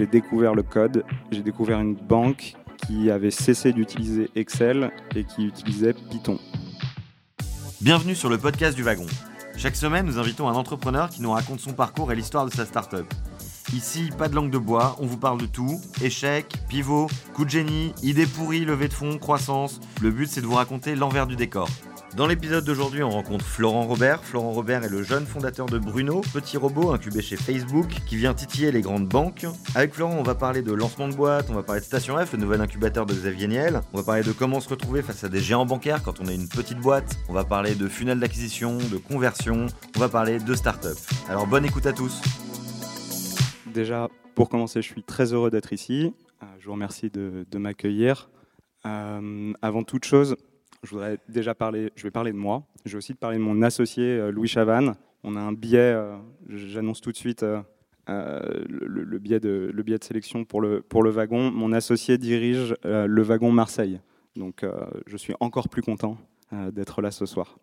j'ai découvert le code, j'ai découvert une banque qui avait cessé d'utiliser Excel et qui utilisait Python. Bienvenue sur le podcast du wagon. Chaque semaine, nous invitons un entrepreneur qui nous raconte son parcours et l'histoire de sa startup. Ici, pas de langue de bois, on vous parle de tout. Échecs, pivot, coup de génie, idées pourries, levée de fonds, croissance. Le but, c'est de vous raconter l'envers du décor. Dans l'épisode d'aujourd'hui, on rencontre Florent Robert. Florent Robert est le jeune fondateur de Bruno, petit robot incubé chez Facebook, qui vient titiller les grandes banques. Avec Florent, on va parler de lancement de boîte, on va parler de Station F, le nouvel incubateur de Xavier Niel. On va parler de comment se retrouver face à des géants bancaires quand on est une petite boîte. On va parler de funnel d'acquisition, de conversion. On va parler de start-up. Alors bonne écoute à tous. Déjà, pour commencer, je suis très heureux d'être ici. Euh, je vous remercie de, m'accueillir. Euh, avant toute chose, je voudrais déjà parler, je vais parler de moi. Je vais aussi parler de mon associé euh, Louis Chavannes. On a un biais, euh, j'annonce tout de suite euh, le, biais de, le biais de sélection pour le, pour le wagon. Mon associé dirige le wagon Marseille. Donc je suis encore plus content d'être là ce soir.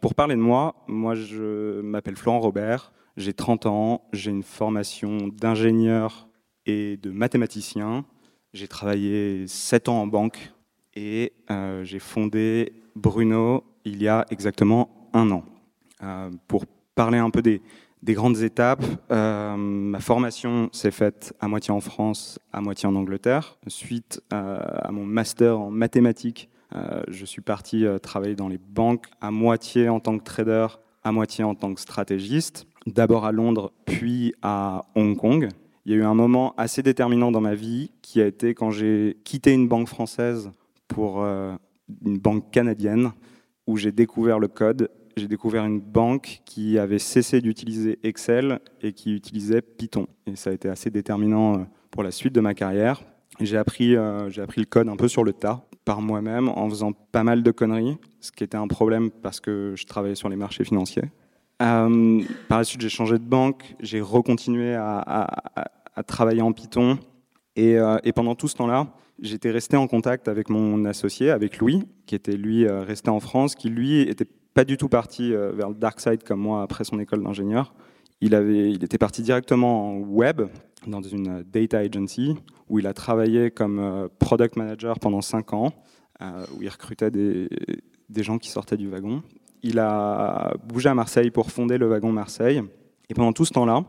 pour parler de moi, moi je m'appelle Florent Robert, j'ai 30 ans, j'ai une formation d'ingénieur et de mathématicien. J'ai travaillé 7 ans en banque et euh, j'ai fondé Bruno il y a exactement un an. Euh, pour parler un peu des, grandes étapes, euh, ma formation s'est faite à moitié en France, à moitié en Angleterre. Suite à mon master en mathématiques, je suis parti travailler dans les banques, à moitié en tant que trader, à moitié en tant que stratégiste. D'abord à Londres, puis à Hong Kong. Il y a eu un moment assez déterminant dans ma vie qui a été quand j'ai quitté une banque française pour euh, une banque canadienne où j'ai découvert le code. J'ai découvert une banque qui avait cessé d'utiliser Excel et qui utilisait Python. Et ça a été assez déterminant euh, pour la suite de ma carrière. J'ai appris, euh, appris le code un peu sur le tas, par moi-même, en faisant pas mal de conneries, ce qui était un problème parce que je travaillais sur les marchés financiers. par la suite, j'ai changé de banque, j'ai recontinué à, travailler en Python. Et pendant tout ce temps-là, j'étais resté en contact avec mon associé, avec Louis, qui était lui euh, resté en France, qui lui était pas du tout parti euh, vers le dark side comme moi après son école d'ingénieur. Il, avait, il était parti directement en web, dans une data agency, où il a travaillé comme euh, product manager pendant cinq ans, où il recrutait des gens qui sortaient du wagon. Il a bougé à Marseille pour fonder le wagon Marseille. Et pendant tout ce temps-là,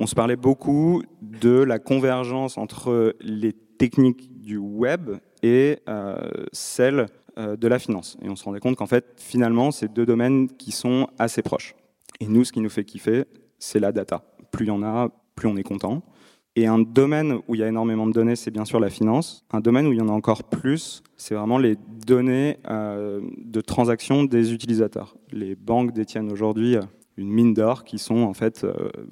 on se parlait beaucoup de la convergence entre les techniques du web et euh, celle euh, de la finance. Et on se rendait compte qu'en fait, finalement, c'est deux domaines qui sont assez proches. Et nous, ce qui nous fait kiffer, c'est la data. Plus il y en a, plus on est content. Et un domaine où il y a énormément de données, c'est bien sûr la finance. Un domaine où il y en a encore plus, c'est vraiment les données euh, de transactions des utilisateurs. Les banques détiennent aujourd'hui une mine d'or qui sont en fait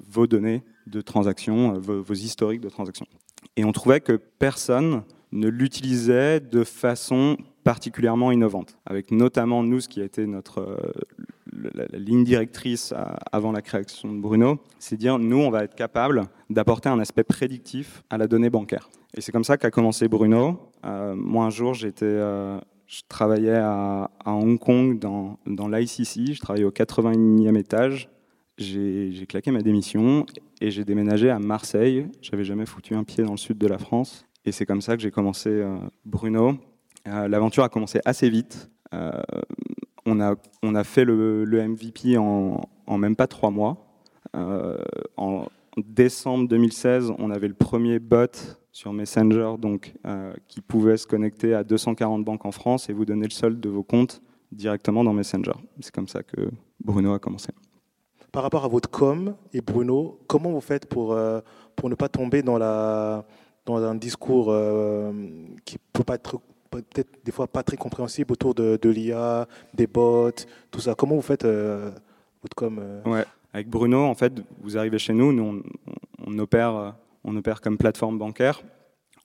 vos données de transactions, vos, vos historiques de transactions. Et on trouvait que personne ne l'utilisait de façon particulièrement innovante, avec notamment nous, ce qui a été notre euh, la, ligne directrice avant la création de Bruno, c'est dire nous, on va être capable d'apporter un aspect prédictif à la donnée bancaire. Et c'est comme ça qu'a commencé Bruno. Euh, moi, un jour, j'étais, euh, je travaillais à, Hong Kong dans, dans l'ICC, je travaillais au 81e étage. J'ai claqué ma démission et j'ai déménagé à Marseille. J'avais jamais foutu un pied dans le sud de la France. Et c'est comme ça que j'ai commencé euh, Bruno. Euh, l'aventure a commencé assez vite. Euh, on, a, on a fait le, MVP en, même pas trois mois. en décembre 2016, on avait le premier bot sur Messenger donc, qui pouvait se connecter à 240 banques en France et vous donner le solde de vos comptes directement dans Messenger. C'est comme ça que Bruno a commencé. Par rapport à votre com et Bruno, comment vous faites pour, pour ne pas tomber dans la, dans un discours euh, qui peut pas être peut-être des fois pas très compréhensible autour de, l'IA, des bots, tout ça. Comment vous faites euh, votre com euh Ouais, avec Bruno, en fait, vous arrivez chez nous, nous on, opère, on opère comme plateforme bancaire.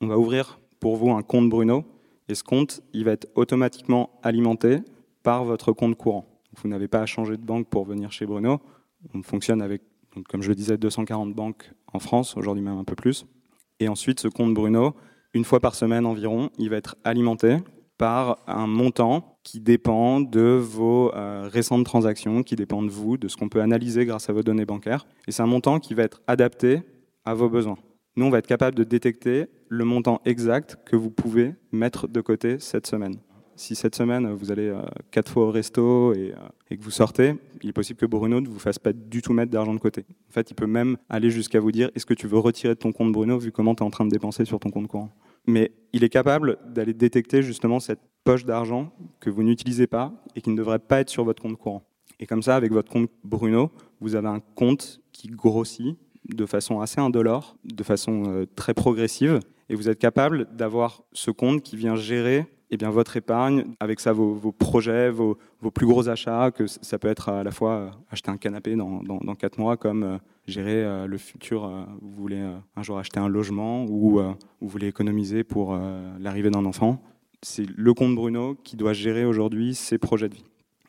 On va ouvrir pour vous un compte Bruno et ce compte, il va être automatiquement alimenté par votre compte courant. Vous n'avez pas à changer de banque pour venir chez Bruno. On fonctionne avec, comme je le disais, 240 banques en France, aujourd'hui même un peu plus. Et ensuite, ce compte Bruno, une fois par semaine environ, il va être alimenté par un montant qui dépend de vos euh, récentes transactions, qui dépend de vous, de ce qu'on peut analyser grâce à vos données bancaires. Et c'est un montant qui va être adapté à vos besoins. nous, on va être capable de détecter le montant exact que vous pouvez mettre de côté cette semaine. Si cette semaine, vous allez euh, quatre fois au resto et, euh, et, que vous sortez, il est possible que Bruno ne vous fasse pas du tout mettre d'argent de côté. En fait, il peut même aller jusqu'à vous dire est-ce que tu veux retirer de ton compte Bruno vu comment tu es en train de dépenser sur ton compte courant? Mais il est capable d'aller détecter justement cette poche d'argent que vous n'utilisez pas et qui ne devrait pas être sur votre compte courant. Et comme ça, avec votre compte Bruno, vous avez un compte qui grossit de façon assez indolore, de façon euh, très progressive, et vous êtes capable d'avoir ce compte qui vient gérer eh bien, votre épargne, avec ça vos, projets, vos, plus gros achats, que ça peut être à la fois euh, acheter un canapé dans, 4 mois, comme euh, gérer euh, le futur, vous voulez un jour acheter un logement ou vous voulez économiser pour l'arrivée d'un enfant. C'est le compte Bruno qui doit gérer aujourd'hui ses projets de vie.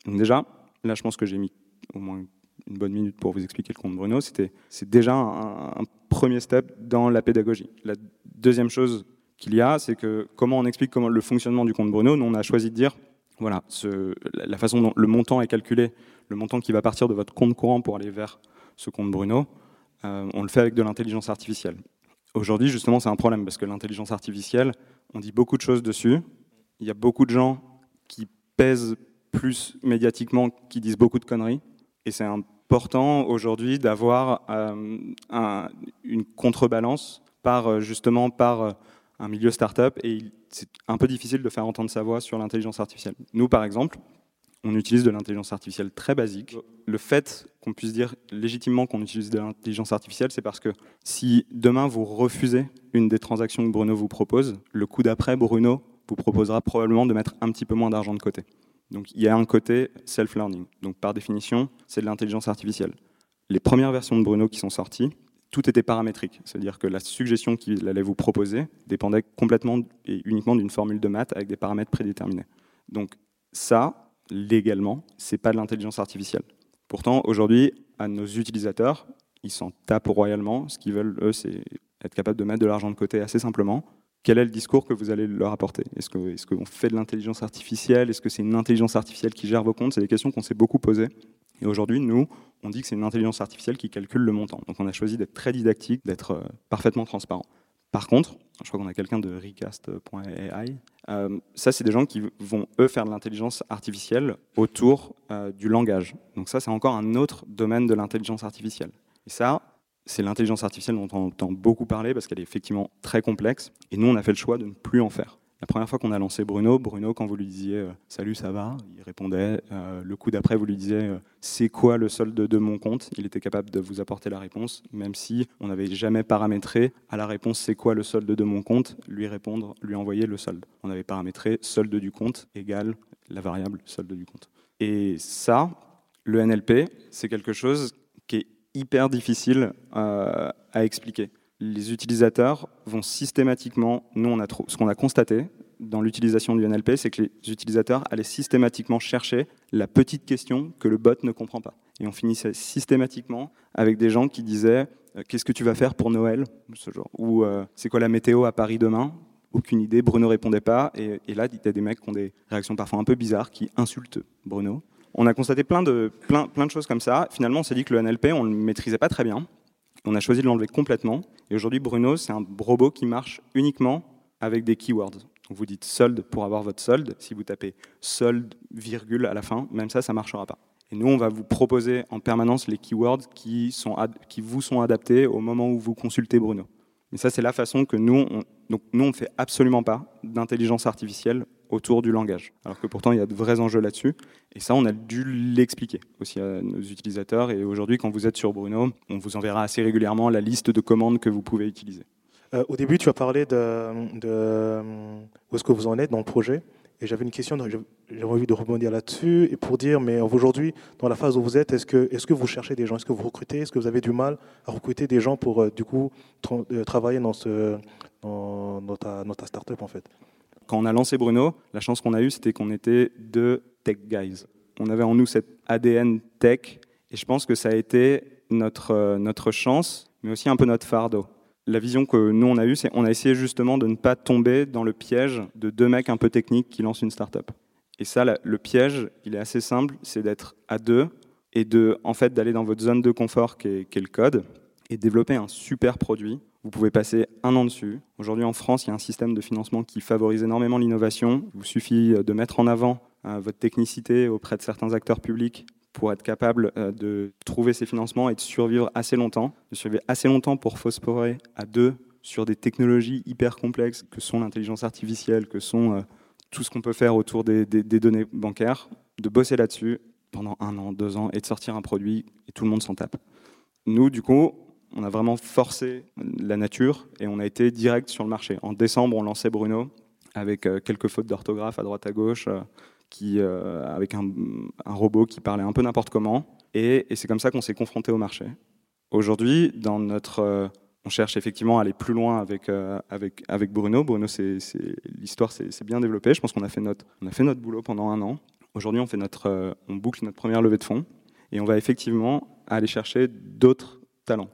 Donc déjà, là je pense que j'ai mis au moins une bonne minute pour vous expliquer le compte Bruno, c'est déjà un, premier step dans la pédagogie. La deuxième chose qu'il y a, c'est que comment on explique comment le fonctionnement du compte Bruno, nous on a choisi de dire voilà, la façon dont le montant est calculé, le montant qui va partir de votre compte courant pour aller vers ce compte Bruno, euh, on le fait avec de l'intelligence artificielle. Aujourd'hui, justement, c'est un problème parce que l'intelligence artificielle, on dit beaucoup de choses dessus. Il y a beaucoup de gens qui pèsent plus médiatiquement, qui disent beaucoup de conneries. Et c'est important aujourd'hui d'avoir euh, un, une contrebalance par euh, justement par un milieu startup et c'est un peu difficile de faire entendre sa voix sur l'intelligence artificielle. Nous, par exemple, on utilise de l'intelligence artificielle très basique. Le fait qu'on puisse dire légitimement qu'on utilise de l'intelligence artificielle, c'est parce que si demain vous refusez une des transactions que Bruno vous propose, le coup d'après, Bruno vous proposera probablement de mettre un petit peu moins d'argent de côté. Donc il y a un côté self-learning. Donc par définition, c'est de l'intelligence artificielle. Les premières versions de Bruno qui sont sorties, tout était paramétrique. C'est-à-dire que la suggestion qu'il allait vous proposer dépendait complètement et uniquement d'une formule de maths avec des paramètres prédéterminés. Donc ça, légalement, c'est pas de l'intelligence artificielle. Pourtant, aujourd'hui, à nos utilisateurs, ils s'en tapent royalement. Ce qu'ils veulent, eux, c'est être capable de mettre de l'argent de côté assez simplement. Quel est le discours que vous allez leur apporter? Est-ce qu'on est fait de l'intelligence artificielle? Est-ce que c'est une intelligence artificielle qui gère vos comptes? C'est des questions qu'on s'est beaucoup posées. Et aujourd'hui, nous, on dit que c'est une intelligence artificielle qui calcule le montant. Donc on a choisi d'être très didactique, d'être euh, parfaitement transparent. Par contre, je crois qu'on a quelqu'un de recast.ai. Euh, ça, c'est des gens qui vont, eux, faire de l'intelligence artificielle autour euh, du langage. Donc ça, c'est encore un autre domaine de l'intelligence artificielle. Et ça, c'est l'intelligence artificielle dont on entend beaucoup parler parce qu'elle est effectivement très complexe. Et nous, on a fait le choix de ne plus en faire. La première fois qu'on a lancé Bruno, Bruno, quand vous lui disiez euh, Salut, ça va Il répondait. Euh, le coup d'après, vous lui disiez euh, C'est quoi le solde de mon compte? Il était capable de vous apporter la réponse, même si on n'avait jamais paramétré à la réponse C'est quoi le solde de mon compte? lui répondre, lui envoyer le solde. On avait paramétré solde du compte égale la variable solde du compte. Et ça, le NLP, c'est quelque chose qui est hyper difficile à expliquer les utilisateurs vont systématiquement, nous on a ce qu'on a constaté dans l'utilisation du NLP, c'est que les utilisateurs allaient systématiquement chercher la petite question que le bot ne comprend pas. Et on finissait systématiquement avec des gens qui disaient euh, Qu'est-ce que tu vas faire pour Noël? Ce genre. Ou euh, C'est quoi la météo à Paris demain? Aucune idée. Bruno répondait pas. Et, et là, il y a des mecs qui ont des réactions parfois un peu bizarres, qui insultent Bruno. On a constaté plein de, plein, plein de choses comme ça. Finalement, on s'est dit que le NLP, on ne le maîtrisait pas très bien. On a choisi de l'enlever complètement. Et aujourd'hui, Bruno, c'est un robot qui marche uniquement avec des keywords. Vous dites solde pour avoir votre solde. Si vous tapez solde, virgule à la fin, même ça, ça ne marchera pas. Et nous, on va vous proposer en permanence les keywords qui, vous sont adaptés au moment où vous consultez Bruno. Mais ça, c'est la façon que nous, nous, on ne fait absolument pas d'intelligence artificielle autour du langage. Alors que pourtant, il y a de vrais enjeux là-dessus. Et ça, on a dû l'expliquer aussi à nos utilisateurs. Et aujourd'hui, quand vous êtes sur Bruno, on vous enverra assez régulièrement la liste de commandes que vous pouvez utiliser. Euh, au début, tu as parlé de, où est-ce que vous en êtes dans le projet. Et j'avais une question, j'ai envie de rebondir là-dessus et pour dire, mais aujourd'hui, dans la phase où vous êtes, est-ce que, est que vous cherchez des gens? Est-ce que vous recrutez? Est-ce que vous avez du mal à recruter des gens pour, euh, du coup, tra travailler dans, ce, dans, dans, ta, dans ta start-up, en fait? Quand on a lancé Bruno, la chance qu'on a eue, c'était qu'on était deux tech guys. On avait en nous cet ADN tech et je pense que ça a été notre, notre chance, mais aussi un peu notre fardeau la vision que nous on a eue, c'est on a essayé justement de ne pas tomber dans le piège de deux mecs un peu techniques qui lancent une startup. Et ça, le piège, il est assez simple, c'est d'être à deux et de, en fait, d'aller dans votre zone de confort qui est, le code. et développer un super produit. Vous pouvez passer un an dessus. Aujourd'hui en France, il y a un système de financement qui favorise énormément l'innovation. Il vous suffit de mettre en avant votre technicité auprès de certains acteurs publics pour être capable de trouver ces financements et de survivre assez longtemps, de survivre assez longtemps pour phosphorer à deux sur des technologies hyper complexes que sont l'intelligence artificielle, que sont tout ce qu'on peut faire autour des, données bancaires, de bosser là-dessus pendant un an, deux ans et de sortir un produit et tout le monde s'en tape. Nous, du coup, on a vraiment forcé la nature et on a été direct sur le marché. En décembre, on lançait Bruno avec euh, quelques fautes d'orthographe à droite à gauche, euh, euh, avec un, robot qui parlait un peu n'importe comment. Et, c'est comme ça qu'on s'est confronté au marché. Aujourd'hui, dans notre on cherche effectivement à aller plus loin avec, Bruno. Bruno, l'histoire s'est bien développée. Je pense qu'on a, fait notre, boulot pendant un an. Aujourd'hui, on, on boucle notre première levée de fonds et on va effectivement aller chercher d'autres talents.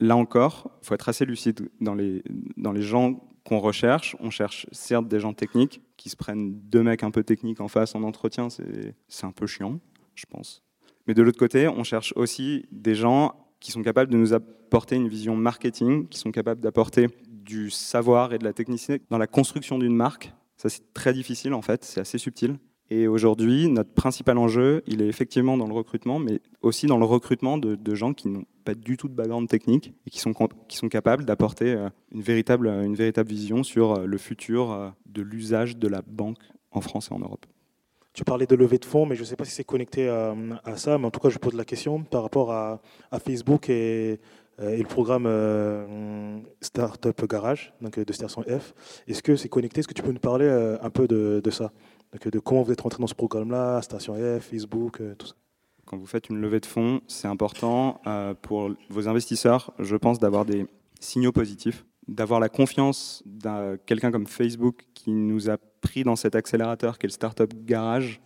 Là encore, il faut être assez lucide dans les, dans les gens qu'on recherche. On cherche certes des gens techniques qui se prennent deux mecs un peu techniques en face en entretien, c'est un peu chiant, je pense. Mais de l'autre côté, on cherche aussi des gens qui sont capables de nous apporter une vision marketing, qui sont capables d'apporter du savoir et de la technicité dans la construction d'une marque. Ça, c'est très difficile en fait, c'est assez subtil. Et aujourd'hui, notre principal enjeu, il est effectivement dans le recrutement, mais aussi dans le recrutement de, gens qui n'ont pas du tout de background technique et qui sont, qui sont capables d'apporter euh, une véritable, une véritable vision sur euh, le futur euh, de l'usage de la banque en France et en Europe. Tu parlais de levée de fonds, mais je ne sais pas si c'est connecté à, ça. Mais en tout cas, je pose la question par rapport à, Facebook et, euh, le programme euh, Startup Garage, donc de Station F. Est-ce que c'est connecté? Est-ce que tu peux nous parler euh, un peu de, ça? De comment vous êtes rentré dans ce programme-là, Station F, Facebook, tout ça. Quand vous faites une levée de fonds, c'est important pour vos investisseurs, je pense, d'avoir des signaux positifs d'avoir la confiance d'un quelqu'un comme Facebook qui nous a pris dans cet accélérateur qui est le Startup Garage,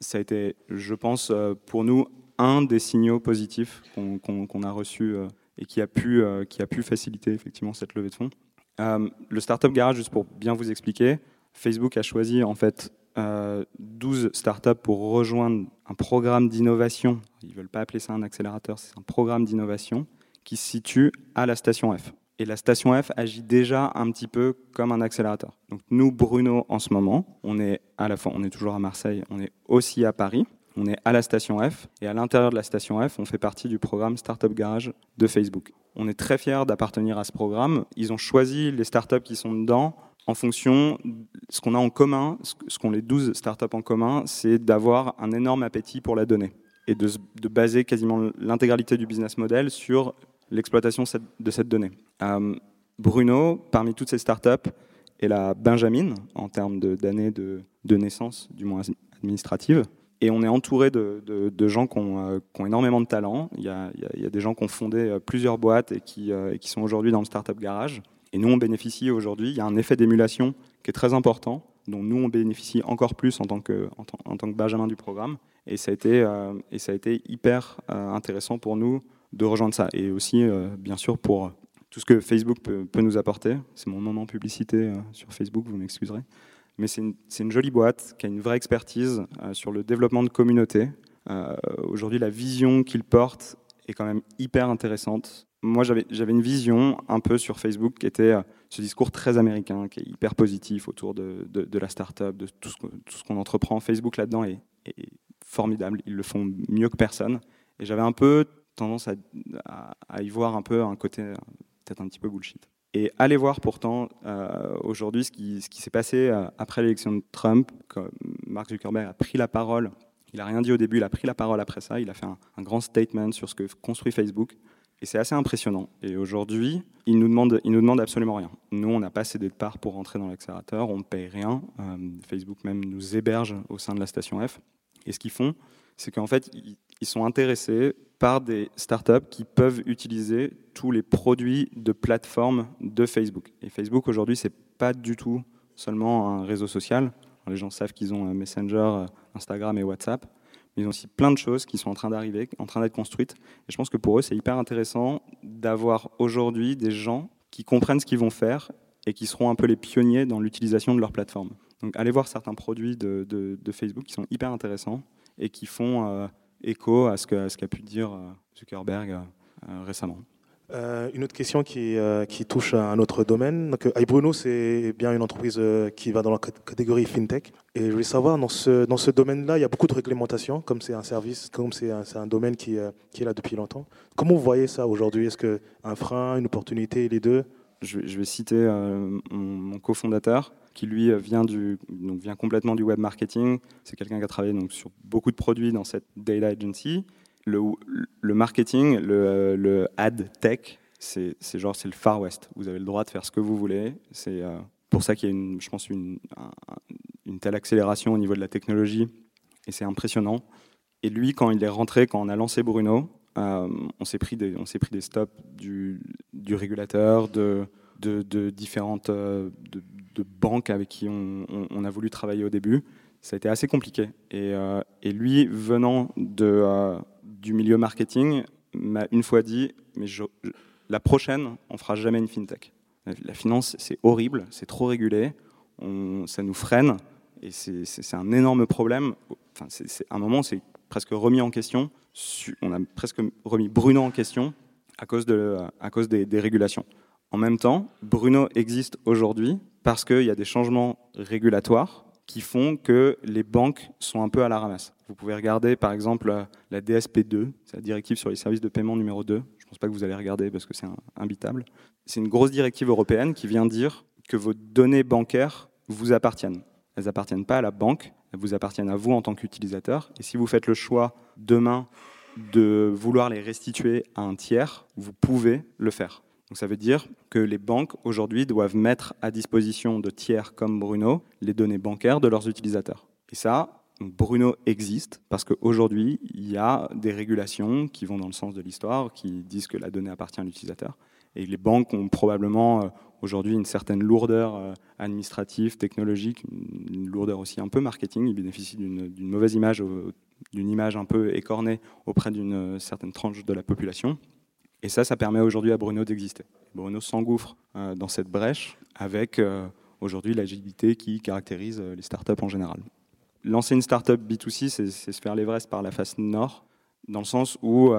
ça a été, je pense, euh, pour nous, un des signaux positifs qu'on a reçus euh, et qui a, pu, euh, qui a pu faciliter effectivement cette levée de fonds. le Startup Garage, juste pour bien vous expliquer, Facebook a choisi en fait 12 startups pour rejoindre un programme d'innovation. Ils ne veulent pas appeler ça un accélérateur, c'est un programme d'innovation qui se situe à la station F. Et la station F agit déjà un petit peu comme un accélérateur. Donc nous, Bruno, en ce moment, on est à la fois, on est toujours à Marseille, on est aussi à Paris. On est à la station F et à l'intérieur de la station F, on fait partie du programme Startup Garage de Facebook. On est très fiers d'appartenir à ce programme. Ils ont choisi les startups qui sont dedans en fonction ce qu'on a en commun, ce qu'ont les 12 startups en commun, c'est d'avoir un énorme appétit pour la donnée et de, de baser quasiment l'intégralité du business model sur l'exploitation de cette donnée. Euh, Bruno, parmi toutes ces startups, est la Benjamin en termes d'années de, de, naissance, du moins administrative. Et on est entouré de, de, gens qui ont, euh, qui ont, énormément de talent. Il y, a, il y, a, des gens qui ont fondé euh, plusieurs boîtes et qui, et qui sont aujourd'hui dans le Startup Garage. Et nous, on bénéficie aujourd'hui, il y a un effet d'émulation qui est très important, dont nous, on bénéficie encore plus en tant que, en, tant que Benjamin du programme. Et ça a été, et ça a été hyper intéressant pour nous de rejoindre ça. Et aussi, euh, bien sûr, pour tout ce que Facebook peut, nous apporter. C'est mon moment publicité euh, sur Facebook, vous m'excuserez. Mais c'est une, jolie boîte qui a une vraie expertise euh, sur le développement de communautés. Aujourd'hui, la vision qu'il porte est quand même hyper intéressante. Moi, j'avais une vision un peu sur Facebook qui était ce discours très américain, qui est hyper positif autour de, la startup, de tout ce qu'on entreprend. Facebook là-dedans est, formidable. Ils le font mieux que personne. Et j'avais un peu tendance à, y voir un peu un côté euh, peut-être un petit peu bullshit. Et allez voir pourtant euh, aujourd'hui ce qui, s'est passé euh, après l'élection de Trump, quand Mark Zuckerberg a pris la parole. Il n'a rien dit au début, il a pris la parole après ça. Il a fait un, grand statement sur ce que construit Facebook. Et c'est assez impressionnant. Et aujourd'hui, il nous nous demande absolument rien. Nous, on n'a pas cédé de part pour rentrer dans l'accélérateur, on ne paye rien. Facebook même nous héberge au sein de la station F. Et ce qu'ils font, c'est qu'en fait, ils sont intéressés par des startups qui peuvent utiliser tous les produits de plateforme de Facebook. Et Facebook aujourd'hui, c'est pas du tout seulement un réseau social. les gens savent qu'ils ont Messenger, Instagram et WhatsApp, mais ils ont aussi plein de choses qui sont en train d'arriver, en train d'être construites. Et je pense que pour eux, c'est hyper intéressant d'avoir aujourd'hui des gens qui comprennent ce qu'ils vont faire et qui seront un peu les pionniers dans l'utilisation de leur plateforme. Donc allez voir certains produits de, de, Facebook qui sont hyper intéressants et qui font euh, écho à ce qu'a pu dire euh, Zuckerberg euh, récemment. Euh, une autre question qui, euh, qui, touche à un autre domaine. Donc, iBruno, c'est bien une entreprise euh, qui va dans la catégorie fintech. Et je voulais savoir, dans ce, dans ce domaine-là, il y a beaucoup de réglementations, comme c'est un service, comme c'est un, un, domaine qui, qui, est là depuis longtemps. Comment vous voyez ça aujourd'hui? Est-ce qu'un frein, une opportunité, les deux? Je, vais citer mon, cofondateur, qui lui vient, du, donc vient complètement du web marketing. C'est quelqu'un qui a travaillé donc, sur beaucoup de produits dans cette data agency le, le marketing, le, le, ad tech, c'est genre c'est le Far West. Vous avez le droit de faire ce que vous voulez. C'est euh, pour ça qu'il y a, une, je pense, une, une telle accélération au niveau de la technologie, et c'est impressionnant. Et lui, quand il est rentré, quand on a lancé Bruno, euh, on s'est pris des, pris des stops du, du régulateur, de, de, différentes euh, de, banques avec qui on, a voulu travailler au début. Ça a été assez compliqué. Et, et lui, venant de du milieu marketing m'a une fois dit mais la prochaine, on fera jamais une fintech. La finance, c'est horrible, c'est trop régulé, ça nous freine et c'est un énorme problème. Enfin, c'est un moment, c'est presque remis en question. On a presque remis Bruno en question à cause, de, à cause des, des régulations. En même temps, Bruno existe aujourd'hui parce qu'il y a des changements régulatoires qui font que les banques sont un peu à la ramasse. Vous pouvez regarder par exemple la DSP2, c'est la directive sur les services de paiement numéro 2. Je ne pense pas que vous allez regarder parce que c'est imbitable. C'est une grosse directive européenne qui vient dire que vos données bancaires vous appartiennent. Elles n'appartiennent pas à la banque, elles vous appartiennent à vous en tant qu'utilisateur. Et si vous faites le choix demain de vouloir les restituer à un tiers, vous pouvez le faire. Donc ça veut dire que les banques aujourd'hui doivent mettre à disposition de tiers comme Bruno les données bancaires de leurs utilisateurs. Et ça, Bruno existe parce qu'aujourd'hui, il y a des régulations qui vont dans le sens de l'histoire, qui disent que la donnée appartient à l'utilisateur. Et les banques ont probablement euh, aujourd'hui une certaine lourdeur euh, administrative, technologique, une lourdeur aussi un peu marketing. Ils bénéficient d'une mauvaise image, d'une image un peu écornée auprès d'une certaine tranche de la population. Et ça, ça permet aujourd'hui à Bruno d'exister. Bruno s'engouffre euh, dans cette brèche avec euh, aujourd'hui l'agilité qui caractérise euh, les startups en général. Lancer une startup B2C, c'est se faire l'Everest par la face nord, dans le sens où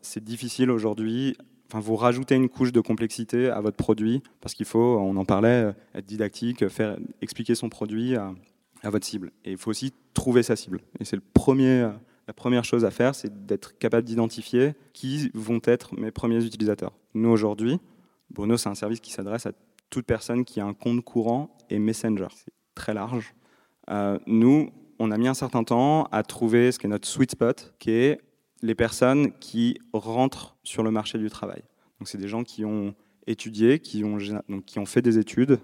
c'est difficile aujourd'hui. Enfin, vous rajoutez une couche de complexité à votre produit parce qu'il faut, on en parlait, être didactique, faire expliquer son produit à, à votre cible. Et il faut aussi trouver sa cible. Et c'est le premier la première chose à faire, c'est d'être capable d'identifier qui vont être mes premiers utilisateurs. Nous, aujourd'hui, Bruno, c'est un service qui s'adresse à toute personne qui a un compte courant et Messenger. C'est très large. Euh, nous, on a mis un certain temps à trouver ce qui est notre sweet spot, qui est les personnes qui rentrent sur le marché du travail. Donc, c'est des gens qui ont étudié, qui ont, fait des études,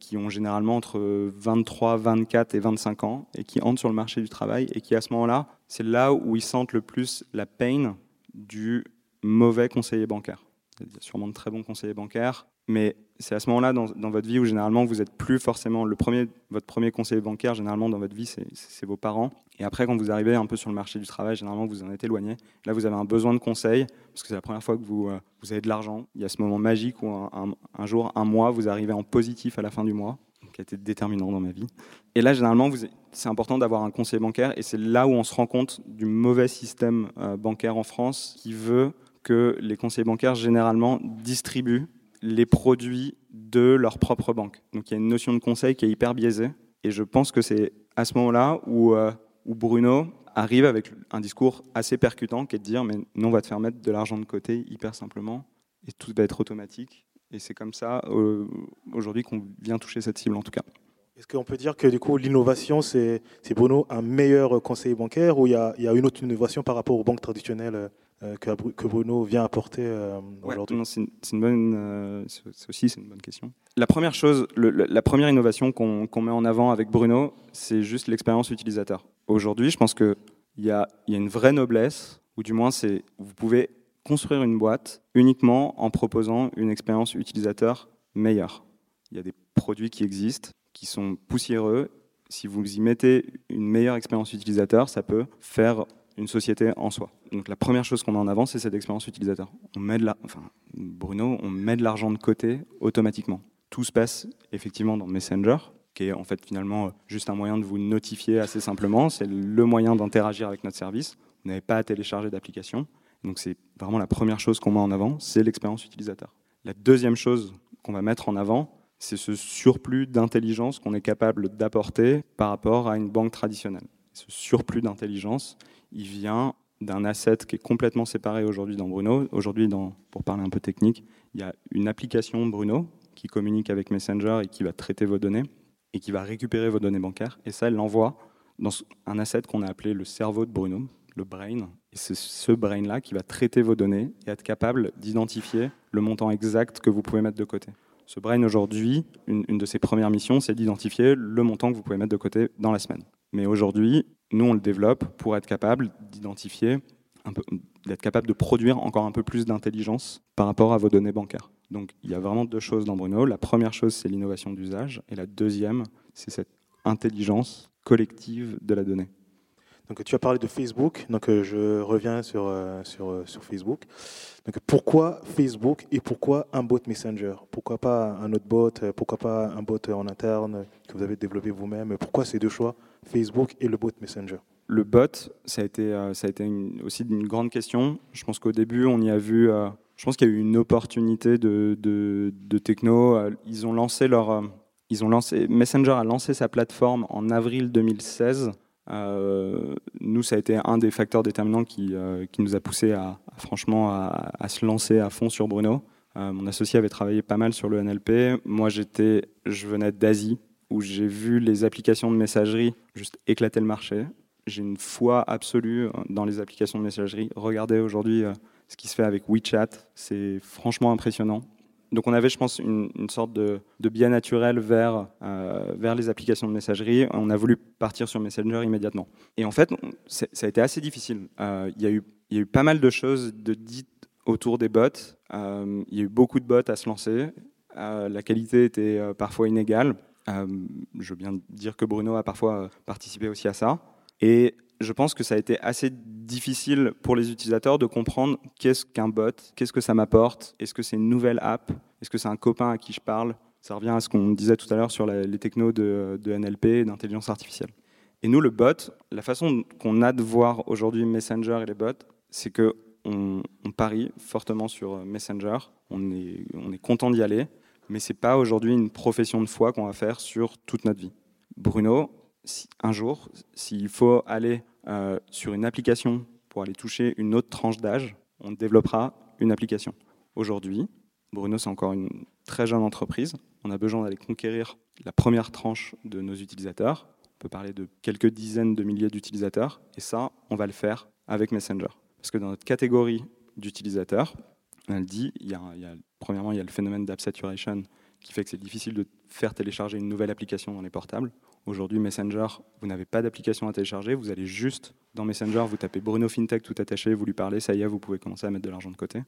qui ont généralement entre 23, 24 et 25 ans et qui entrent sur le marché du travail et qui à ce moment-là, c'est là où ils sentent le plus la peine du mauvais conseiller bancaire. Il y a sûrement de très bons conseillers bancaires, mais c'est à ce moment-là dans, votre vie où généralement vous êtes plus forcément le premier, votre premier conseiller bancaire, généralement dans votre vie, c'est vos parents. Et après, quand vous arrivez un peu sur le marché du travail, généralement vous en êtes éloigné. Là, vous avez un besoin de conseil parce que c'est la première fois que vous, euh, avez de l'argent. Il y a ce moment magique où un, un, jour, un mois, vous arrivez en positif à la fin du mois, qui a été déterminant dans ma vie. Et là, généralement, c'est important d'avoir un conseiller bancaire et c'est là où on se rend compte du mauvais système euh, bancaire en France qui veut que les conseillers bancaires généralement distribuent les produits de leur propre banque. Donc il y a une notion de conseil qui est hyper biaisée. Et je pense que c'est à ce moment-là où, euh, où, Bruno arrive avec un discours assez percutant qui est de dire mais nous on va te faire mettre de l'argent de côté hyper simplement et tout va être automatique. Et c'est comme ça euh, aujourd'hui qu'on vient toucher cette cible en tout cas. Est-ce qu'on peut dire que du coup l'innovation c'est Bruno un meilleur conseiller bancaire ou il y, a, il y a une autre innovation par rapport aux banques traditionnelles euh, que, Bruno vient apporter euh, aujourd'hui C'est une, bonne, euh, aussi c'est une bonne question. La première chose, la première innovation qu'on met en avant avec Bruno, c'est juste l'expérience utilisateur. Aujourd'hui, je pense qu'il y a, y a une vraie noblesse, ou du moins c'est vous pouvez construire une boîte uniquement en proposant une expérience utilisateur meilleure. Il y a des produits qui existent, qui sont poussiéreux. Si vous y mettez une meilleure expérience utilisateur, ça peut faire une société en soi. Donc la première chose qu'on met en avant, c'est cette expérience utilisateur. On met de la, enfin, Bruno, on met de l'argent de côté automatiquement. Tout se passe effectivement dans Messenger, qui est en fait finalement juste un moyen de vous notifier assez simplement. C'est le moyen d'interagir avec notre service. Vous n'avez pas à télécharger d'application. Donc c'est vraiment la première chose qu'on met en avant, c'est l'expérience utilisateur. La deuxième chose qu'on va mettre en avant, c'est ce surplus d'intelligence qu'on est capable d'apporter par rapport à une banque traditionnelle. Ce surplus d'intelligence, il vient d'un asset qui est complètement séparé aujourd'hui dans Bruno. Aujourd'hui, pour parler un peu technique, il y a une application Bruno qui communique avec Messenger et qui va traiter vos données et qui va récupérer vos données bancaires. Et ça, elle l'envoie dans un asset qu'on a appelé le cerveau de Bruno, le brain. Et c'est ce brain-là qui va traiter vos données et être capable d'identifier le montant exact que vous pouvez mettre de côté. Ce brain aujourd'hui, une, de ses premières missions, c'est d'identifier le montant que vous pouvez mettre de côté dans la semaine. Mais aujourd'hui, nous, on le développe pour être capable d'identifier, d'être capable de produire encore un peu plus d'intelligence par rapport à vos données bancaires. Donc il y a vraiment deux choses dans Bruno. La première chose, c'est l'innovation d'usage. Et la deuxième, c'est cette intelligence collective de la donnée. Donc tu as parlé de Facebook, donc euh, je reviens sur, euh, sur, euh, sur Facebook. Donc pourquoi Facebook et pourquoi un bot Messenger? Pourquoi pas un autre bot? Pourquoi pas un bot en interne que vous avez développé vous-même? Pourquoi ces deux choix, Facebook et le bot Messenger? Le bot, ça a été, ça a été aussi une grande question. Je pense qu'au début, on y a vu, je pense qu'il y a eu une opportunité de, de, de techno. Ils ont lancé leur... Ils ont lancé, Messenger a lancé sa plateforme en avril 2016 euh, nous, ça a été un des facteurs déterminants qui, euh, qui nous a poussé à, franchement à, se lancer à fond sur Bruno. Euh, mon associé avait travaillé pas mal sur le NLP. Moi, j'étais, je venais d'Asie où j'ai vu les applications de messagerie juste éclater le marché. J'ai une foi absolue dans les applications de messagerie. Regardez aujourd'hui ce qui se fait avec WeChat, c'est franchement impressionnant. Donc on avait, je pense, une, sorte de, biais naturel vers, euh, vers les applications de messagerie. On a voulu partir sur Messenger immédiatement. Et en fait, ça a été assez difficile. Euh, il, y a eu, il y a eu pas mal de choses de dites autour des bots. Euh, il y a eu beaucoup de bots à se lancer. la qualité était parfois inégale. je veux bien dire que Bruno a parfois participé aussi à ça. Et je pense que ça a été assez difficile pour les utilisateurs de comprendre qu'est-ce qu'un bot, qu'est-ce que ça m'apporte, est-ce que c'est une nouvelle app, est-ce que c'est un copain à qui je parle. Ça revient à ce qu'on disait tout à l'heure sur les technos de, NLP et d'intelligence artificielle. Et nous, le bot, la façon qu'on a de voir aujourd'hui Messenger et les bots, c'est que on, parie fortement sur Messenger, on est, on est content d'y aller, mais c'est pas aujourd'hui une profession de foi qu'on va faire sur toute notre vie. Bruno, un jour, s'il faut aller euh, sur une application pour aller toucher une autre tranche d'âge, on développera une application. Aujourd'hui, Bruno, c'est encore une très jeune entreprise. On a besoin d'aller conquérir la première tranche de nos utilisateurs. On peut parler de quelques dizaines de milliers d'utilisateurs. Et ça, on va le faire avec Messenger. Parce que dans notre catégorie d'utilisateurs, on le dit, il y, a, premièrement, il y a le phénomène d'app saturation qui fait que c'est difficile de faire télécharger une nouvelle application dans les portables. Aujourd'hui, Messenger, vous n'avez pas d'application à télécharger, vous allez juste dans Messenger, vous tapez Bruno FinTech tout attaché, vous lui parlez, ça y est, vous pouvez commencer à mettre de l'argent de côté.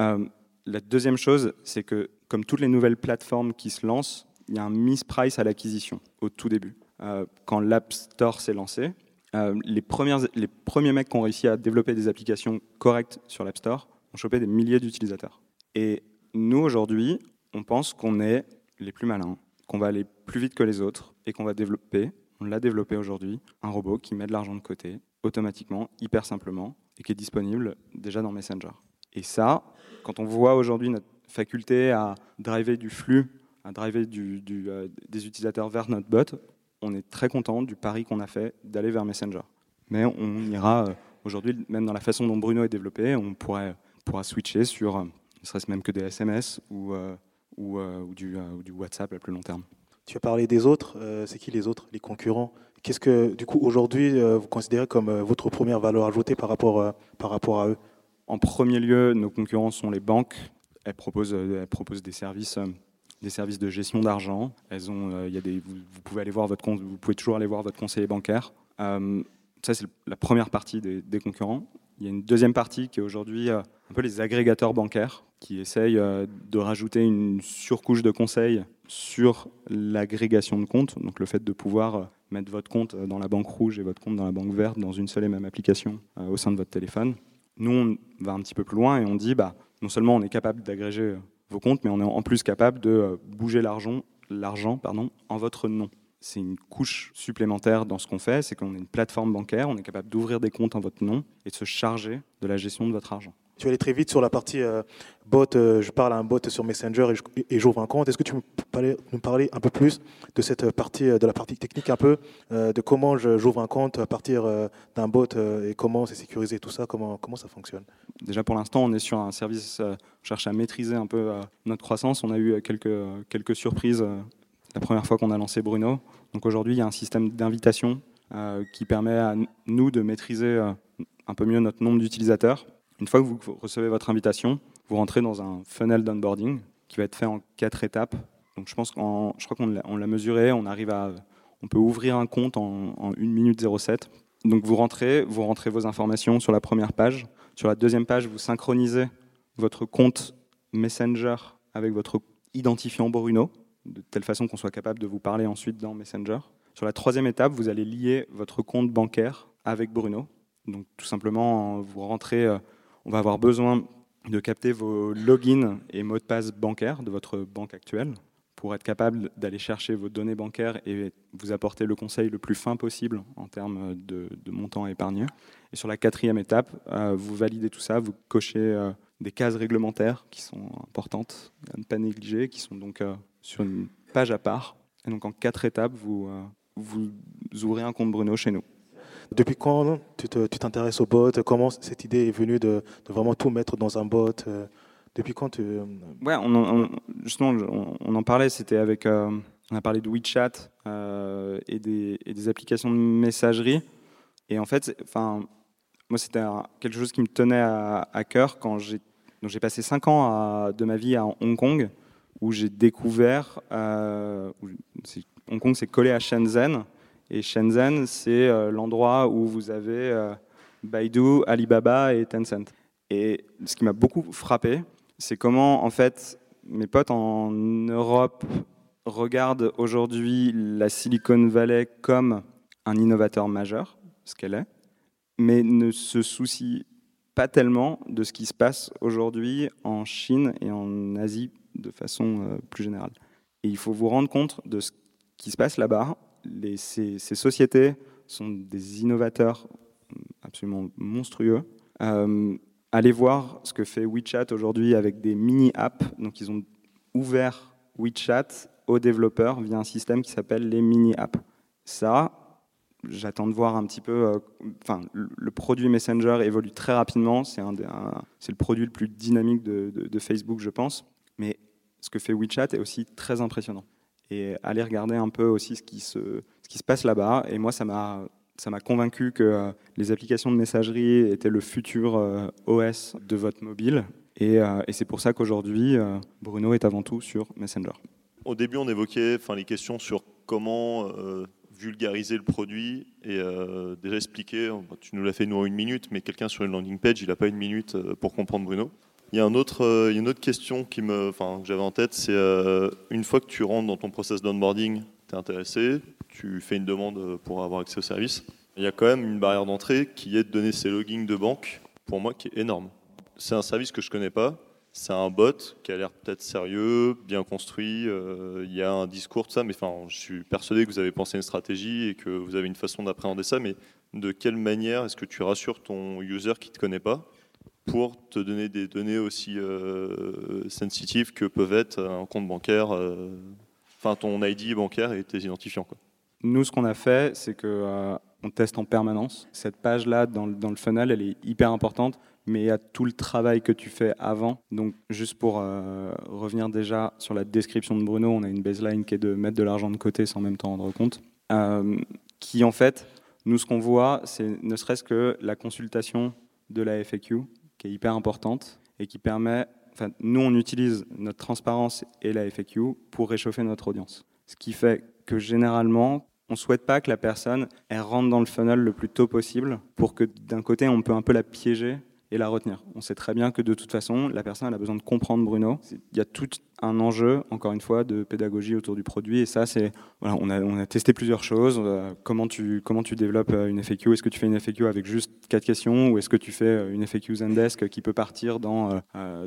Euh, la deuxième chose, c'est que comme toutes les nouvelles plateformes qui se lancent, il y a un misprice à l'acquisition au tout début. Euh, quand l'App Store s'est lancé, euh, les, premières, les premiers mecs qui ont réussi à développer des applications correctes sur l'App Store ont chopé des milliers d'utilisateurs. Et nous, aujourd'hui, on pense qu'on est les plus malins, qu'on va aller plus vite que les autres et qu'on va développer, on l'a développé aujourd'hui, un robot qui met de l'argent de côté automatiquement, hyper simplement, et qui est disponible déjà dans Messenger. Et ça, quand on voit aujourd'hui notre faculté à driver du flux, à driver euh, des utilisateurs vers notre bot, on est très content du pari qu'on a fait d'aller vers Messenger. Mais on ira euh, aujourd'hui, même dans la façon dont Bruno est développé, on pourrait, pourra switcher sur, euh, ne serait-ce même que des SMS ou ou, euh, ou, du, euh, ou, du, WhatsApp à plus long terme. Tu as parlé des autres, euh, c'est qui les autres, les concurrents? Qu'est-ce que, du coup, aujourd'hui, vous considérez comme votre première valeur ajoutée par rapport, par rapport à eux? En premier lieu, nos concurrents sont les banques. Elles proposent, elles proposent des services des services de gestion d'argent. Elles ont, il y a des, vous, pouvez aller voir votre vous pouvez toujours aller voir votre conseiller bancaire. ça, c'est la première partie des, des, concurrents. Il y a une deuxième partie qui est aujourd'hui un peu les agrégateurs bancaires qui essaye euh, de rajouter une surcouche de conseils sur l'agrégation de comptes, donc le fait de pouvoir euh, mettre votre compte dans la banque rouge et votre compte dans la banque verte dans une seule et même application euh, au sein de votre téléphone. Nous, on va un petit peu plus loin et on dit, bah, non seulement on est capable d'agréger vos comptes, mais on est en plus capable de bouger l'argent, l'argent en votre nom. C'est une couche supplémentaire dans ce qu'on fait, c'est qu'on est une plateforme bancaire, on est capable d'ouvrir des comptes en votre nom et de se charger de la gestion de votre argent. Tu aller très vite sur la partie euh, bot. euh, je parle à un bot sur Messenger et j'ouvre un compte. Est-ce que tu peux nous parler un peu plus de cette partie, euh, de la partie technique un peu, euh, de comment j'ouvre un compte à partir d'un bot et comment c'est sécurisé, tout ça, comment, comment ça fonctionne? Déjà pour l'instant, on est sur un service, on cherche à maîtriser un peu notre croissance. On a eu quelques, quelques surprises la première fois qu'on a lancé Bruno. Donc aujourd'hui, il y a un système d'invitation euh, qui permet à nous de maîtriser euh, un peu mieux notre nombre d'utilisateurs. Une fois que vous recevez votre invitation, vous rentrez dans un funnel d'onboarding qui va être fait en quatre étapes. Donc je pense qu'en, je crois qu'on l'a, on l'a mesuré, on arrive à, on peut ouvrir un compte en, en 1 minute 07. Donc vous rentrez, vous rentrez vos informations sur la première page. Sur la deuxième page, vous synchronisez votre compte Messenger avec votre identifiant Bruno, de telle façon qu'on soit capable de vous parler ensuite dans Messenger. Sur la troisième étape, vous allez lier votre compte bancaire avec Bruno. Donc tout simplement, vous rentrez, euh, on va avoir besoin de capter vos logins et mots de passe bancaires de votre banque actuelle pour être capable d'aller chercher vos données bancaires et vous apporter le conseil le plus fin possible en termes de, de montant épargné. Et sur la quatrième étape, euh, vous validez tout ça, vous cochez euh, des cases réglementaires qui sont importantes, à ne pas négliger, qui sont donc euh, sur une page à part. Et donc en quatre étapes, vous, euh, vous ouvrez un compte Bruno chez nous. Depuis quand tu t'intéresses au bot Comment cette idée est venue de, de vraiment tout mettre dans un bot euh, Depuis quand tu... Ouais, on, en- on- justement, on, on en parlait, c'était avec. euh, on a parlé de WeChat et, des, et des applications de messagerie. Et en fait, enfin, moi, c'était quelque chose qui me tenait à, cœur quand j'ai. J'ai passé cinq ans à- de ma vie à Hong Kong, où j'ai découvert. euh, Hong Kong, c'est collé à Shenzhen. Et Shenzhen, c'est euh, l'endroit où vous avez euh, Baidu, Alibaba et Tencent. Et ce qui m'a beaucoup frappé, c'est comment, en fait, mes potes en Europe regardent aujourd'hui la Silicon Valley comme un innovateur majeur, ce qu'elle est, mais ne se soucient pas tellement de ce qui se passe aujourd'hui en Chine et en Asie de façon euh, plus générale. Et il faut vous rendre compte de ce qui se passe là-bas. Ces sociétés sont des innovateurs absolument monstrueux. Euh, allez voir ce que fait WeChat aujourd'hui avec des mini-apps. Donc, ils ont ouvert WeChat aux développeurs via un système qui s'appelle les mini-apps. Ça, j'attends de voir un petit peu. euh, Enfin, le produit Messenger évolue très rapidement. C'est le produit le plus dynamique de, Facebook, je pense. Mais ce que fait WeChat est aussi très impressionnant. Et allez regarder un peu aussi ce qui se, ce qui se passe là-bas. Et moi, ça m'a ça m'a convaincu que euh, les applications de messagerie étaient le futur euh, OS de votre mobile. Et, et c'est pour ça qu'aujourd'hui, Bruno est avant tout sur Messenger. Au début, on évoquait les questions sur comment vulgariser le produit et euh, déjà expliquer. bon, Tu nous l'as fait nous en une minute, mais quelqu'un sur une landing page, il n'a pas une minute euh, pour comprendre Bruno. Il y a un autre, euh, une autre question qui me, que j'avais en tête, c'est une fois que tu rentres dans ton process d'onboarding, tu es intéressé, tu fais une demande pour avoir accès au service. Il y a quand même une barrière d'entrée qui est de donner ses logins de banque, pour moi, qui est énorme. C'est un service que je connais pas. C'est un bot qui a l'air peut-être sérieux, bien construit. euh, Il y a un discours, tout ça. Mais enfin, je suis persuadé que vous avez pensé une stratégie et que vous avez une façon d'appréhender ça. Mais de quelle manière est-ce que tu rassures ton user qui ne te connaît pas pour te donner des données aussi euh, sensitives que peuvent être un compte bancaire, euh, enfin ton ID bancaire et tes identifiants. Nous, ce qu'on a fait, c'est que euh, teste en permanence. Cette page-là, dans le funnel, elle est hyper importante, mais a tout le travail que tu fais avant. Donc, juste pour euh, revenir déjà sur la description de Bruno, on a une baseline qui est de mettre de l'argent de côté sans même t'en rendre compte. Euh, qui, en fait, nous, ce qu'on voit, c'est ne serait-ce que la consultation de la FAQ, qui est hyper importante et qui permet. Enfin, nous, on utilise notre transparence et la FAQ pour réchauffer notre audience. Ce qui fait que généralement, on ne souhaite pas que la personne elle rentre dans le funnel le plus tôt possible pour que d'un côté, on peut un peu la piéger et la retenir. On sait très bien que de toute façon, la personne a besoin de comprendre Bruno. Il y a tout un enjeu, encore une fois, de pédagogie autour du produit. Et ça, c'est voilà, on a, on a testé plusieurs choses. Euh, comment tu comment tu développes euh, une FAQ Est-ce que tu fais une FAQ avec juste quatre questions ou est-ce que tu fais euh, une FAQ Zendesk qui peut partir dans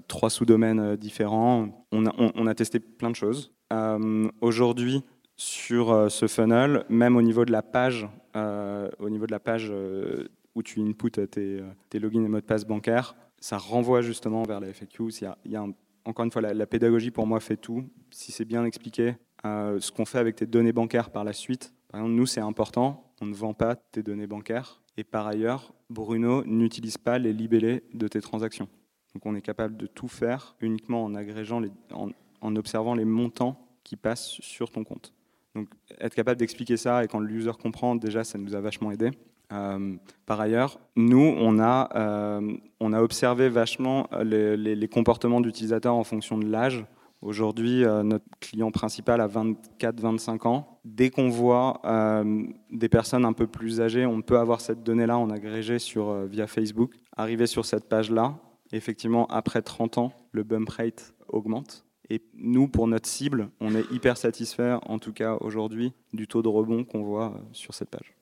trois sous-domaines différents? On a, on- a testé plein de choses. Aujourd'hui, sur ce funnel, même au niveau de la page, au niveau de la page où tu input tes, tes logins et mots de passe bancaires, ça renvoie justement vers la FAQ. Il y a, encore une fois, la, pédagogie pour moi fait tout. Si c'est bien expliqué, euh, ce qu'on fait avec tes données bancaires par la suite, par exemple, nous, c'est important, on ne vend pas tes données bancaires. Et par ailleurs, Bruno n'utilise pas les libellés de tes transactions. Donc on est capable de tout faire uniquement en agrégeant, en, observant les montants qui passent sur ton compte. Donc être capable d'expliquer ça et quand le user comprend, déjà, ça nous a vachement aidé. Euh, par ailleurs, nous, on a, euh, on a observé vachement les, les comportements d'utilisateurs en fonction de l'âge. Aujourd'hui, euh, notre client principal a 24-25 ans. Dès qu'on voit des personnes un peu plus âgées, on peut avoir cette donnée-là en agrégé sur, via Facebook, arriver sur cette page-là. Effectivement, après 30 ans, le bump rate augmente. Et nous, pour notre cible, on est hyper satisfait, en tout cas aujourd'hui, du taux de rebond qu'on voit sur cette page.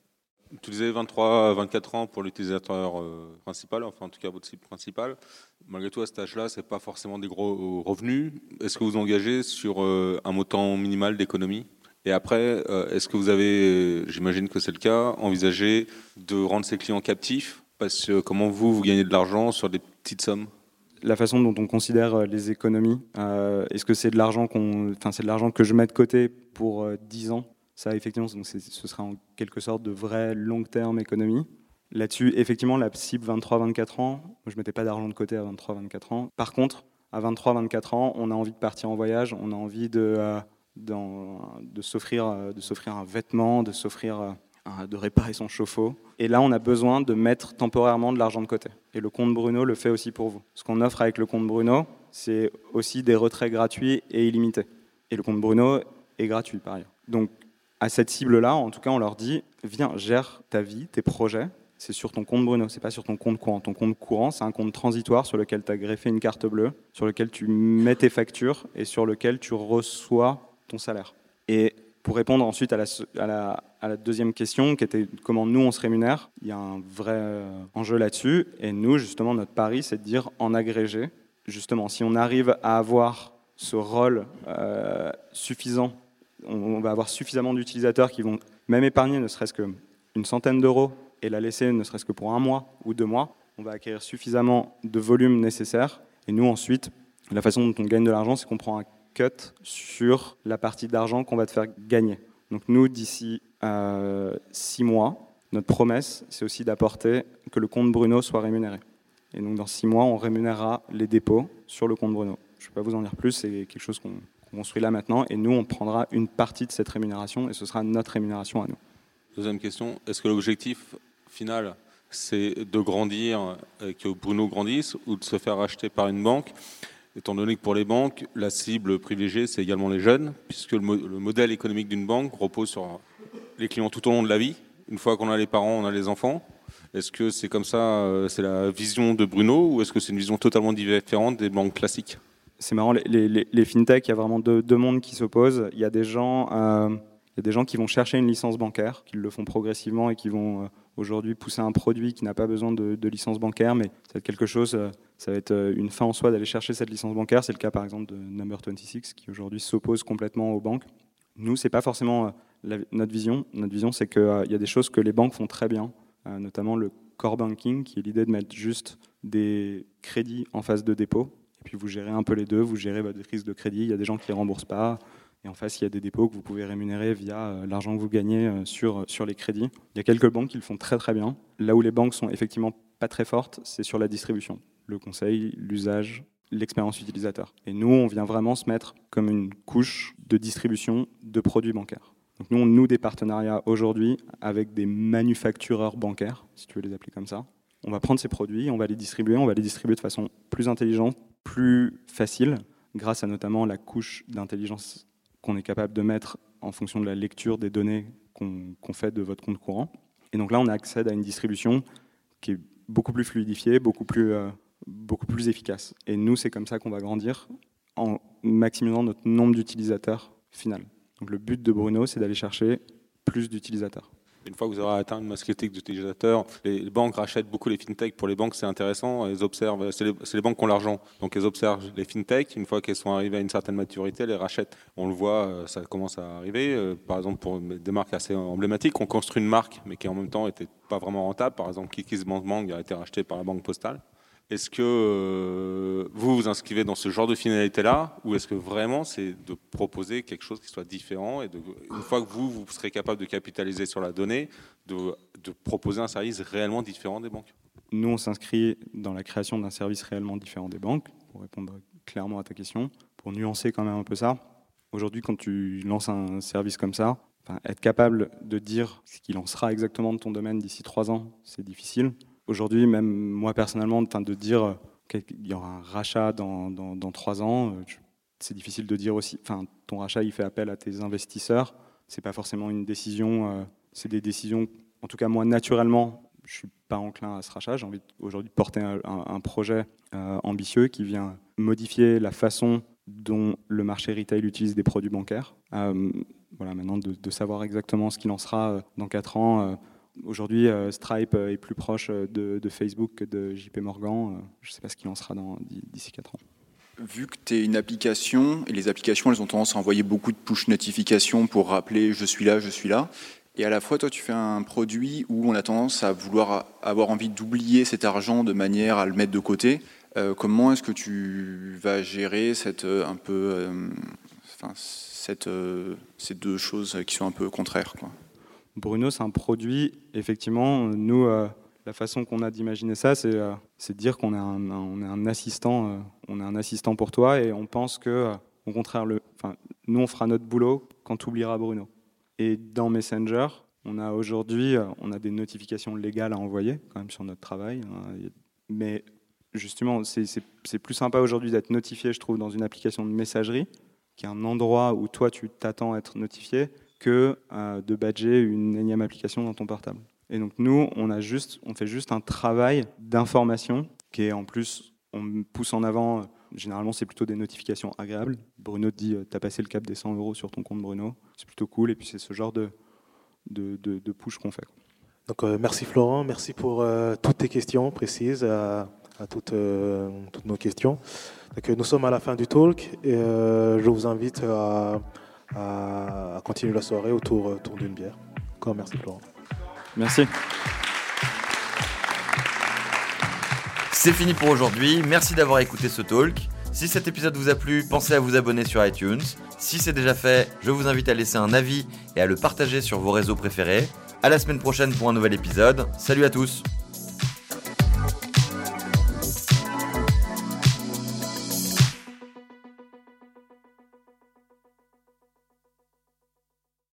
Tu disais 23 à 24 ans pour l'utilisateur euh, principal, enfin en tout cas votre cible principale. Malgré tout, à cet âge-là, ce n'est pas forcément des gros revenus. Est-ce que vous engagez sur euh, un montant minimal d'économie? Et après, euh, est-ce que vous avez, j'imagine que c'est le cas, envisagé de rendre ces clients captifs? Parce que comment vous, vous gagnez de l'argent sur des petites sommes? La façon dont on considère les économies, est-ce que c'est de l'argent qu'on, enfin c'est de l'argent que je mets de côté pour 10 ans? Ça, effectivement, donc ce sera en quelque sorte de vraie long-terme économie. Là-dessus, effectivement, la cible 23-24 ans, je ne mettais pas d'argent de côté à 23-24 ans. Par contre, à 23-24 ans, on a envie de partir en voyage, on a envie de, euh, de s'offrir un vêtement, de s'offrir euh, de réparer son chauffe-eau. Et là, on a besoin de mettre temporairement de l'argent de côté. Et le compte Bruno le fait aussi pour vous. Ce qu'on offre avec le compte Bruno, c'est aussi des retraits gratuits et illimités. Et le compte Bruno est gratuit par ailleurs. Donc à cette cible-là, en tout cas, on leur dit viens, gère ta vie, tes projets. C'est sur ton compte Bruno, c'est pas sur ton compte courant. Ton compte courant, c'est un compte transitoire sur lequel tu as greffé une carte bleue, sur lequel tu mets tes factures et sur lequel tu reçois ton salaire. Et pour répondre ensuite à la, deuxième question, qui était comment nous on se rémunère, il y a un vrai euh, enjeu là-dessus. Et nous, justement, notre pari, c'est de dire en agrégé, justement, si on arrive à avoir ce rôle euh, suffisant on va avoir suffisamment d'utilisateurs qui vont même épargner ne serait-ce qu'une centaine d'euros et la laisser ne serait-ce que pour un mois ou deux mois, on va acquérir suffisamment de volume nécessaire. Et nous, ensuite, la façon dont on gagne de l'argent, c'est qu'on prend un cut sur la partie d'argent qu'on va te faire gagner. Donc nous, d'ici euh, six mois, notre promesse, c'est aussi d'apporter que le compte Bruno soit rémunéré. Et donc dans six mois, on rémunérera les dépôts sur le compte Bruno. Je ne vais pas vous en dire plus, c'est quelque chose qu'on construit là maintenant, et nous, on prendra une partie de cette rémunération, et ce sera notre rémunération à nous. Deuxième question, est-ce que l'objectif final, c'est de grandir, que Bruno grandisse, ou de se faire acheter par une banque? Étant donné que pour les banques, la cible privilégiée, c'est également les jeunes, puisque le, modèle économique d'une banque repose sur les clients tout au long de la vie. Une fois qu'on a les parents, on a les enfants. Est-ce que c'est comme ça, euh, c'est la vision de Bruno, ou est-ce que c'est une vision totalement différente des banques classiques? C'est marrant, les, les, fintech, il y a vraiment deux, mondes qui s'opposent. Il y a des gens, euh, il y a des gens qui vont chercher une licence bancaire, qui le font progressivement et qui vont euh, aujourd'hui pousser un produit qui n'a pas besoin de, licence bancaire, mais ça va être quelque chose, euh, ça va être une fin en soi d'aller chercher cette licence bancaire. C'est le cas par exemple de Number 26 qui aujourd'hui s'oppose complètement aux banques. Nous, c'est pas forcément notre vision. Notre vision, c'est qu'il y a des choses que les banques font très bien, notamment le core banking, qui est l'idée de mettre juste des crédits en phase de dépôt puis vous gérez un peu les deux, vous gérez votre risque de crédit, il y a des gens qui ne remboursent pas, et en face, il y a des dépôts que vous pouvez rémunérer via euh, l'argent que vous gagnez euh, sur, sur les crédits. Il y a quelques banques qui le font très très bien. Là où les banques sont effectivement pas très fortes, c'est sur la distribution, le conseil, l'usage, l'expérience utilisateur. Et nous, on vient vraiment se mettre comme une couche de distribution de produits bancaires. Donc nous, on noue des partenariats aujourd'hui avec des manufactureurs bancaires, si tu veux les appeler comme ça. On va prendre ces produits, on va les distribuer, on va les distribuer de façon plus intelligente, plus facile, grâce à notamment la couche d'intelligence qu'on est capable de mettre en fonction de la lecture des données qu'on fait de votre compte courant. Et donc là, on accède à une distribution qui est beaucoup plus fluidifiée, beaucoup plus, euh, beaucoup plus efficace. Et nous, c'est comme ça qu'on va grandir en maximisant notre nombre d'utilisateurs final. Donc le but de Bruno, c'est d'aller chercher plus d'utilisateurs. Une fois que vous aurez atteint une masse critique d'utilisateurs, les banques rachètent beaucoup les fintechs. Pour les banques, c'est intéressant. Elles observent, c'est les, les, banques qui ont l'argent. Donc elles observent les fintechs. Une fois qu'elles sont arrivées à une certaine maturité, elles les rachètent. On le voit, euh, ça commence à arriver. Euh, par exemple, pour des marques assez emblématiques, on construit une marque, mais qui en même temps n'était pas vraiment rentable. Par exemple, KikiSbankBank a été racheté par la Banque Postale. Est-ce que euh, vous vous inscrivez dans ce genre de finalité-là ou est-ce que vraiment c'est de proposer quelque chose qui soit différent et une fois que vous, vous serez capable de capitaliser sur la donnée, de, de proposer un service réellement différent des banques? Nous, on s'inscrit dans la création d'un service réellement différent des banques, pour répondre clairement à ta question, pour nuancer quand même un peu ça. Aujourd'hui, quand tu lances un service comme ça, être capable de dire ce qu'il en sera exactement de ton domaine d'ici trois ans, c'est difficile. Aujourd'hui, même moi personnellement, de dire qu'il y aura un rachat dans, trois ans, euh, c'est difficile de dire aussi. Enfin, ton rachat, il fait appel à tes investisseurs. C'est pas forcément une décision. Euh, c'est des décisions. En tout cas, moi, naturellement, je suis pas enclin à ce rachat. J'ai envie aujourd'hui de porter un, projet euh, ambitieux qui vient modifier la façon dont le marché retail utilise des produits bancaires. voilà, maintenant de, de, savoir exactement ce qu'il en sera dans quatre ans Aujourd'hui, euh, Stripe euh, est plus proche euh, de, Facebook que de JP Morgan. Je ne sais pas ce qu'il en sera d'ici 4 ans. Vu que tu es une application, et les applications, elles ont tendance à envoyer beaucoup de push notifications pour rappeler je suis là, je suis là. Et à la fois, toi, tu fais un produit où on a tendance à vouloir avoir envie d'oublier cet argent de manière à le mettre de côté. comment est-ce que tu vas gérer cette, un peu, enfin, cette, ces deux choses qui sont un peu contraires quoi? Bruno, c'est un produit, effectivement, nous, euh, la façon qu'on a d'imaginer ça, c'est euh, de dire qu'on est, un, assistant, euh, on est un assistant pour toi et on pense que, au contraire, nous, on fera notre boulot quand tu oublieras Bruno. Et dans Messenger, on a aujourd'hui, on a des notifications légales à envoyer quand même sur notre travail, hein, mais justement, c'est plus sympa aujourd'hui d'être notifié, je trouve, dans une application de messagerie, qui est un endroit où toi, tu t'attends à être notifié, que euh, de badger une énième application dans ton portable. Et donc nous, on, a juste, on fait juste un travail d'information qui est en plus, on pousse en avant, euh, généralement c'est plutôt des notifications agréables. Bruno te dit, euh, tu as passé le cap des 100 euros sur ton compte Bruno, c'est plutôt cool, et puis c'est ce genre de, de, de, push qu'on fait. Donc merci Florent, merci pour toutes tes questions précises, à, toutes, toutes, nos questions. Donc, nous sommes à la fin du talk, et je vous invite à continuer la soirée autour, autour d'une bière. Encore merci Florent. Merci. C'est fini pour aujourd'hui. Merci d'avoir écouté ce talk. Si cet épisode vous a plu, pensez à vous abonner sur iTunes. Si c'est déjà fait, je vous invite à laisser un avis et à le partager sur vos réseaux préférés. À la semaine prochaine pour un nouvel épisode. Salut à tous.